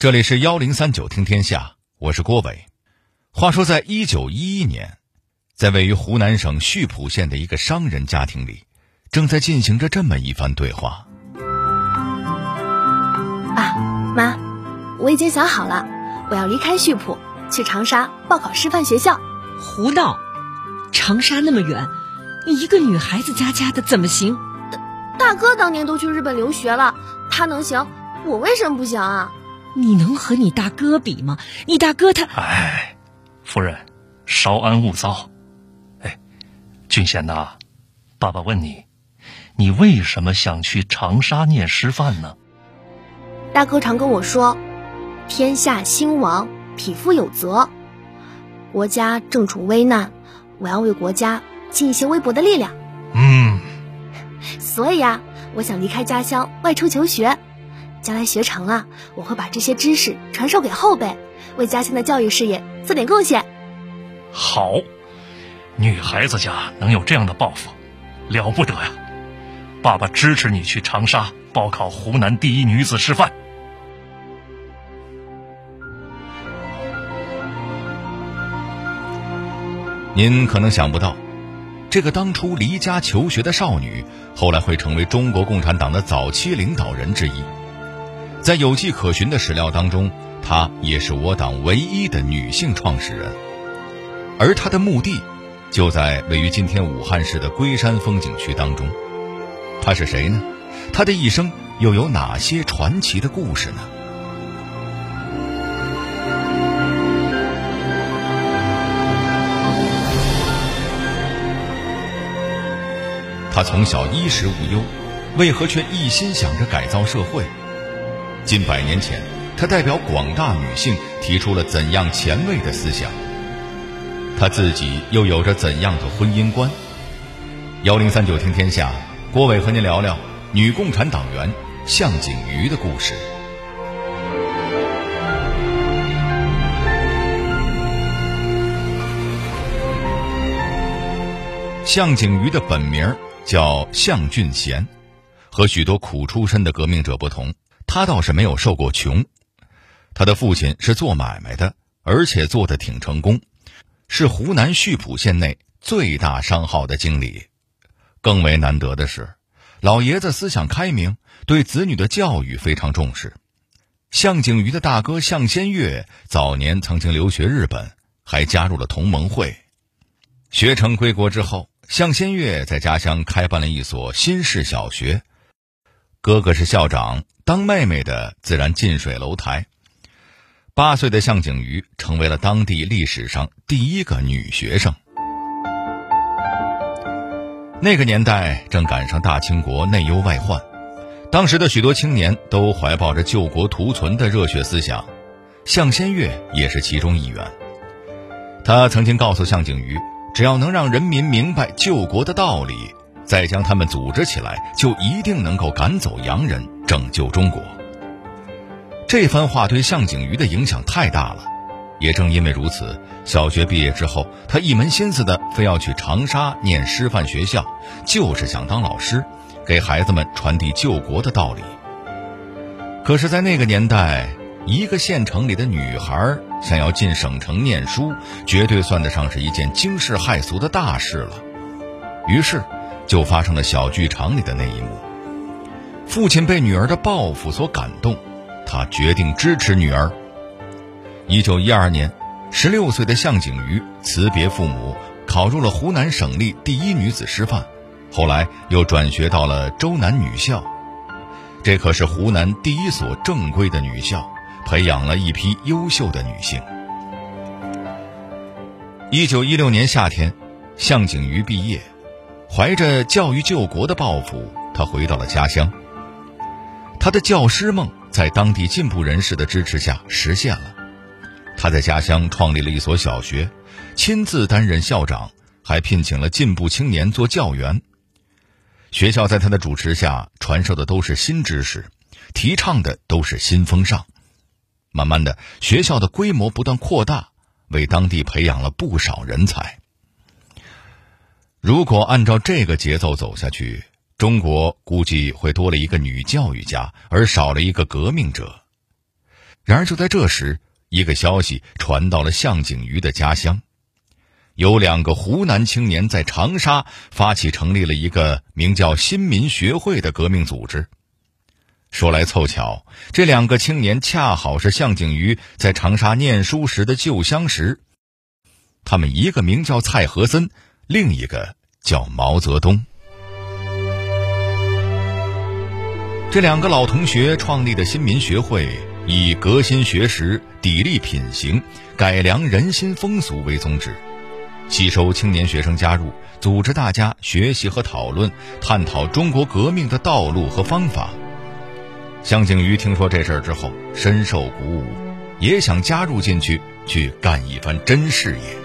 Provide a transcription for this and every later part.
这里是幺零三九听天下，我是郭伟。话说，在一九一一年，在位于湖南省溆浦县的一个商人家庭里，正在进行着这么一番对话。爸，妈，我已经想好了，我要离开溆浦，去长沙报考师范学校。胡闹！长沙那么远，你一个女孩子家家的怎么行？大哥当年都去日本留学了，他能行，我为什么不行啊？你能和你大哥比吗？你大哥他……哎，夫人，稍安勿躁。哎，俊贤呐，爸爸问你，你为什么想去长沙念师范呢？大哥常跟我说：“天下兴亡，匹夫有责。国家正处危难，我要为国家尽一些微薄的力量。”嗯，所以啊，我想离开家乡，外出求学。将来学成了，我会把这些知识传授给后辈，为家乡的教育事业做点贡献。好，女孩子家能有这样的抱负，了不得呀！爸爸支持你去长沙报考湖南第一女子师范。您可能想不到，这个当初离家求学的少女，后来会成为中国共产党的早期领导人之一。在有迹可循的史料当中，她也是我党唯一的女性创始人，而她的墓地就在位于今天武汉市的龟山风景区当中。她是谁呢？她的一生又有哪些传奇的故事呢？她从小衣食无忧，为何却一心想着改造社会？近百年前，他代表广大女性提出了怎样前卫的思想？他自己又有着怎样的婚姻观？幺零三九听天下，郭伟和您聊聊女共产党员向景瑜的故事。向景瑜的本名叫向俊贤，和许多苦出身的革命者不同。他倒是没有受过穷，他的父亲是做买卖的，而且做得挺成功，是湖南溆浦县内最大商号的经理。更为难得的是，老爷子思想开明，对子女的教育非常重视。向景瑜的大哥向先月早年曾经留学日本，还加入了同盟会。学成归国之后，向先月在家乡开办了一所新式小学。哥哥是校长，当妹妹的自然近水楼台。八岁的向景瑜成为了当地历史上第一个女学生。那个年代正赶上大清国内忧外患，当时的许多青年都怀抱着救国图存的热血思想，向先月也是其中一员。他曾经告诉向景瑜，只要能让人民明白救国的道理。再将他们组织起来，就一定能够赶走洋人，拯救中国。这番话对向景瑜的影响太大了，也正因为如此，小学毕业之后，他一门心思的非要去长沙念师范学校，就是想当老师，给孩子们传递救国的道理。可是，在那个年代，一个县城里的女孩想要进省城念书，绝对算得上是一件惊世骇俗的大事了。于是。就发生了小剧场里的那一幕。父亲被女儿的抱负所感动，他决定支持女儿。一九一二年，十六岁的向景瑜辞别父母，考入了湖南省立第一女子师范，后来又转学到了周南女校。这可是湖南第一所正规的女校，培养了一批优秀的女性。一九一六年夏天，向景瑜毕业。怀着教育救国的抱负，他回到了家乡。他的教师梦在当地进步人士的支持下实现了。他在家乡创立了一所小学，亲自担任校长，还聘请了进步青年做教员。学校在他的主持下传授的都是新知识，提倡的都是新风尚。慢慢的，学校的规模不断扩大，为当地培养了不少人才。如果按照这个节奏走下去，中国估计会多了一个女教育家，而少了一个革命者。然而就在这时，一个消息传到了向景瑜的家乡，有两个湖南青年在长沙发起成立了一个名叫“新民学会”的革命组织。说来凑巧，这两个青年恰好是向景瑜在长沙念书时的旧相识。他们一个名叫蔡和森，另一个叫毛泽东。这两个老同学创立的新民学会，以革新学识、砥砺品行、改良人心风俗为宗旨，吸收青年学生加入，组织大家学习和讨论，探讨中国革命的道路和方法。向景瑜听说这事儿之后，深受鼓舞，也想加入进去，去干一番真事业。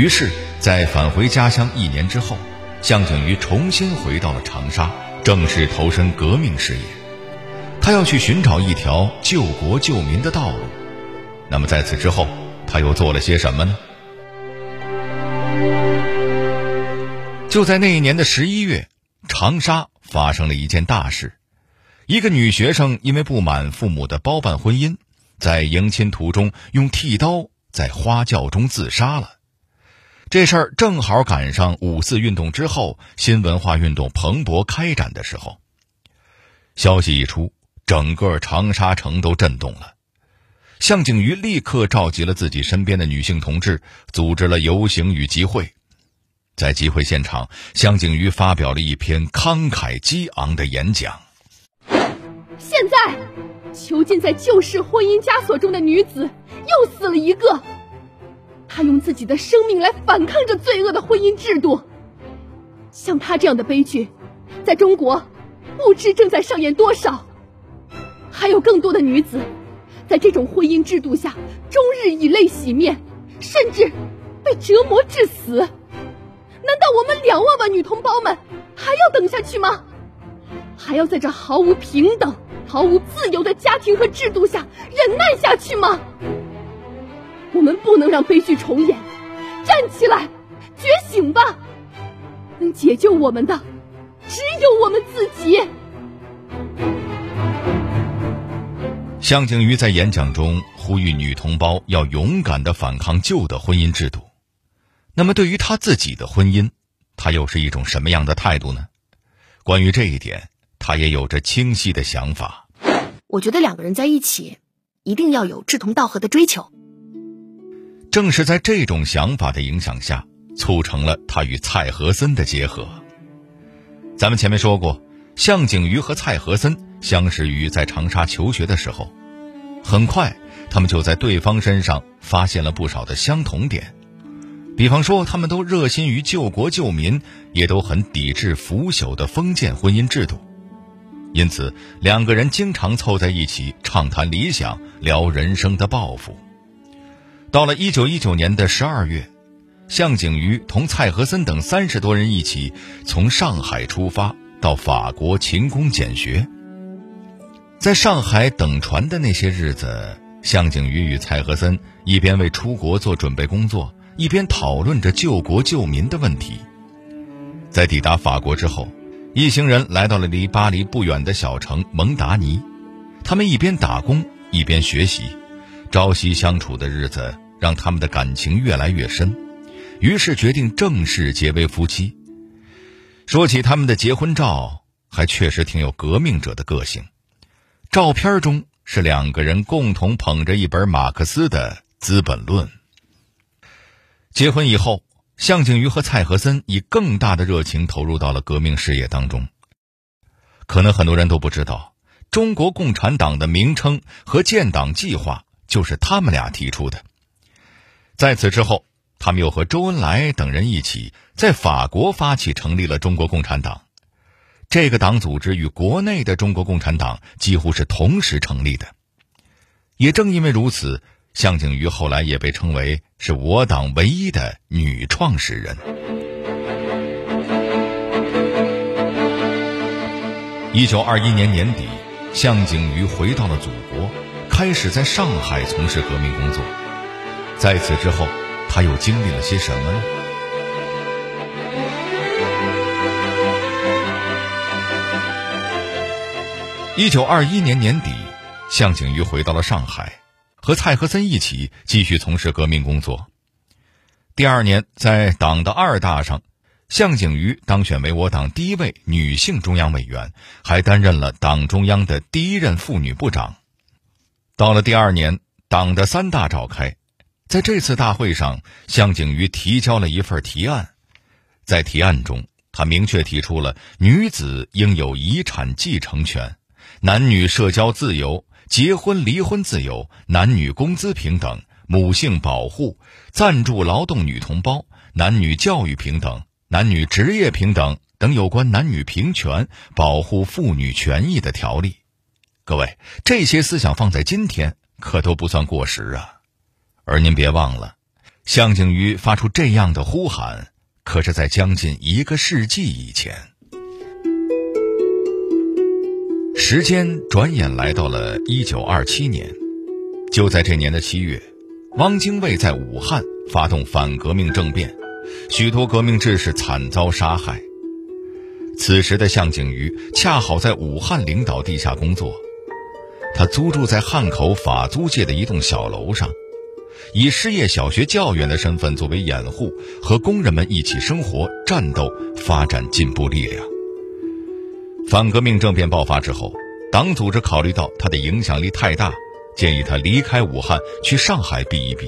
于是，在返回家乡一年之后，向景瑜重新回到了长沙，正式投身革命事业。他要去寻找一条救国救民的道路。那么，在此之后，他又做了些什么呢？就在那一年的十一月。长沙发生了一件大事，一个女学生因为不满父母的包办婚姻，在迎亲途中用剃刀在花轿中自杀了。这事儿正好赶上五四运动之后新文化运动蓬勃开展的时候。消息一出，整个长沙城都震动了。向景瑜立刻召集了自己身边的女性同志，组织了游行与集会。在集会现场，向景瑜发表了一篇慷慨激昂的演讲。现在，囚禁在旧式婚姻枷锁中的女子又死了一个。她用自己的生命来反抗着罪恶的婚姻制度。像她这样的悲剧，在中国不知正在上演多少。还有更多的女子，在这种婚姻制度下终日以泪洗面，甚至被折磨致死。难道我们两万万女同胞们还要等下去吗？还要在这毫无平等、毫无自由的家庭和制度下忍耐下去吗？我们不能让悲剧重演！站起来，觉醒吧！能解救我们的，只有我们自己。向景瑜在演讲中呼吁女同胞要勇敢的反抗旧的婚姻制度。那么，对于他自己的婚姻，他又是一种什么样的态度呢？关于这一点，他也有着清晰的想法。我觉得两个人在一起，一定要有志同道合的追求。正是在这种想法的影响下，促成了他与蔡和森的结合。咱们前面说过，向景瑜和蔡和森相识于在长沙求学的时候，很快他们就在对方身上发现了不少的相同点。比方说，他们都热心于救国救民，也都很抵制腐朽的封建婚姻制度，因此两个人经常凑在一起畅谈理想，聊人生的抱负。到了一九一九年的十二月，向景瑜同蔡和森等三十多人一起从上海出发，到法国勤工俭学。在上海等船的那些日子，向景瑜与蔡和森一边为出国做准备工作。一边讨论着救国救民的问题，在抵达法国之后，一行人来到了离巴黎不远的小城蒙达尼。他们一边打工一边学习，朝夕相处的日子让他们的感情越来越深，于是决定正式结为夫妻。说起他们的结婚照，还确实挺有革命者的个性。照片中是两个人共同捧着一本马克思的《资本论》。结婚以后，向景瑜和蔡和森以更大的热情投入到了革命事业当中。可能很多人都不知道，中国共产党的名称和建党计划就是他们俩提出的。在此之后，他们又和周恩来等人一起在法国发起成立了中国共产党。这个党组织与国内的中国共产党几乎是同时成立的。也正因为如此。向景瑜后来也被称为是我党唯一的女创始人。一九二一年年底，向景瑜回到了祖国，开始在上海从事革命工作。在此之后，他又经历了些什么呢？一九二一年年底，向景瑜回到了上海，和蔡和森一起继续从事革命工作。第二年，在党的二大上，向景瑜当选为我党第一位女性中央委员，还担任了党中央的第一任妇女部长。到了第二年，党的三大召开，在这次大会上，向景瑜提交了一份提案，在提案中，他明确提出了女子应有遗产继承权。男女社交自由、结婚离婚自由、男女工资平等、母性保护、暂住劳动女同胞、男女教育平等、男女职业平等等有关男女平权、保护妇女权益的条例。各位，这些思想放在今天可都不算过时啊。而您别忘了，向景瑜发出这样的呼喊，可是在将近一个世纪以前。时间转眼来到了一九二七年，就在这年的七月，汪精卫在武汉发动反革命政变，许多革命志士惨遭杀害。此时的向景瑜恰好在武汉领导地下工作，他租住在汉口法租界的一栋小楼上，以失业小学教员的身份作为掩护，和工人们一起生活、战斗、发展进步力量。反革命政变爆发之后，党组织考虑到他的影响力太大，建议他离开武汉去上海避一避。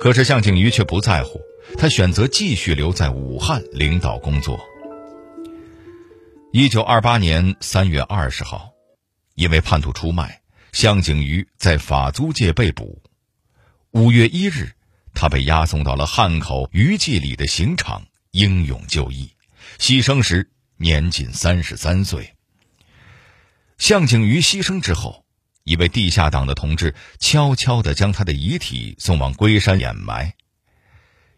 可是向景瑜却不在乎，他选择继续留在武汉领导工作。一九二八年三月二十号，因为叛徒出卖，向景瑜在法租界被捕。五月一日，他被押送到了汉口余记里的刑场，英勇就义，牺牲时。年仅三十三岁。向景瑜牺牲之后，一位地下党的同志悄悄地将他的遗体送往龟山掩埋。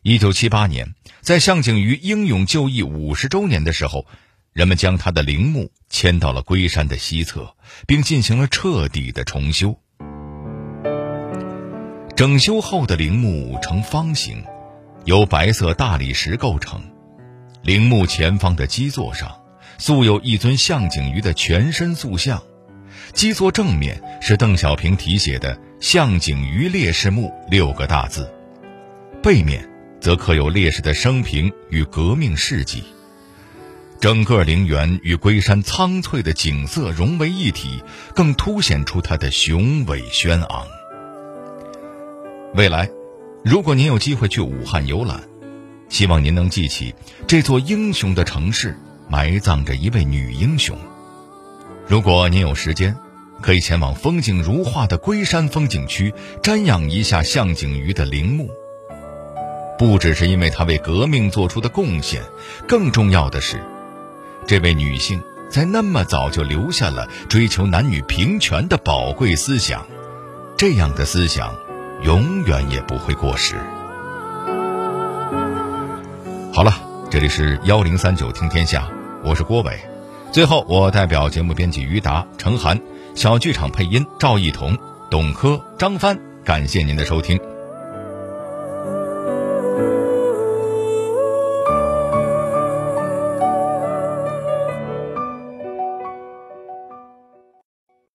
一九七八年，在向景瑜英勇就义五十周年的时候，人们将他的陵墓迁到了龟山的西侧，并进行了彻底的重修。整修后的陵墓呈方形，由白色大理石构成。陵墓前方的基座上，塑有一尊向景瑜的全身塑像，基座正面是邓小平题写的“向景瑜烈士墓”六个大字，背面则刻有烈士的生平与革命事迹。整个陵园与龟山苍翠的景色融为一体，更凸显出它的雄伟轩昂。未来，如果您有机会去武汉游览，希望您能记起，这座英雄的城市埋葬着一位女英雄。如果您有时间，可以前往风景如画的龟山风景区，瞻仰一下向景瑜的陵墓。不只是因为她为革命做出的贡献，更重要的是，这位女性在那么早就留下了追求男女平权的宝贵思想。这样的思想，永远也不会过时。好了，这里是幺零三九听天下，我是郭伟。最后，我代表节目编辑于达、程涵，小剧场配音赵艺彤、董珂、张帆，感谢您的收听。